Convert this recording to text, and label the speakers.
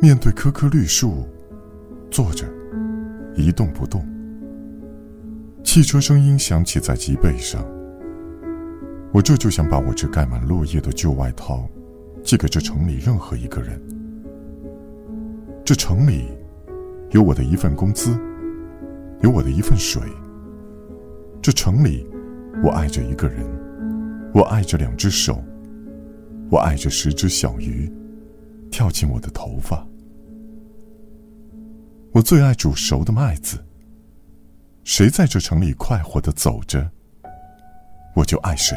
Speaker 1: 面对棵棵绿树，坐着，一动不动。汽车声音响起在脊背上。我这就想把我这盖满落叶的旧外套，寄给这城里任何一个人。这城里，有我的一份工资，有我的一份水。这城里，我爱着一个人，我爱着两只手，我爱着十只小鱼，跳进我的头发。我最爱煮熟的麦子。谁在这城里快活的走着，我就爱谁。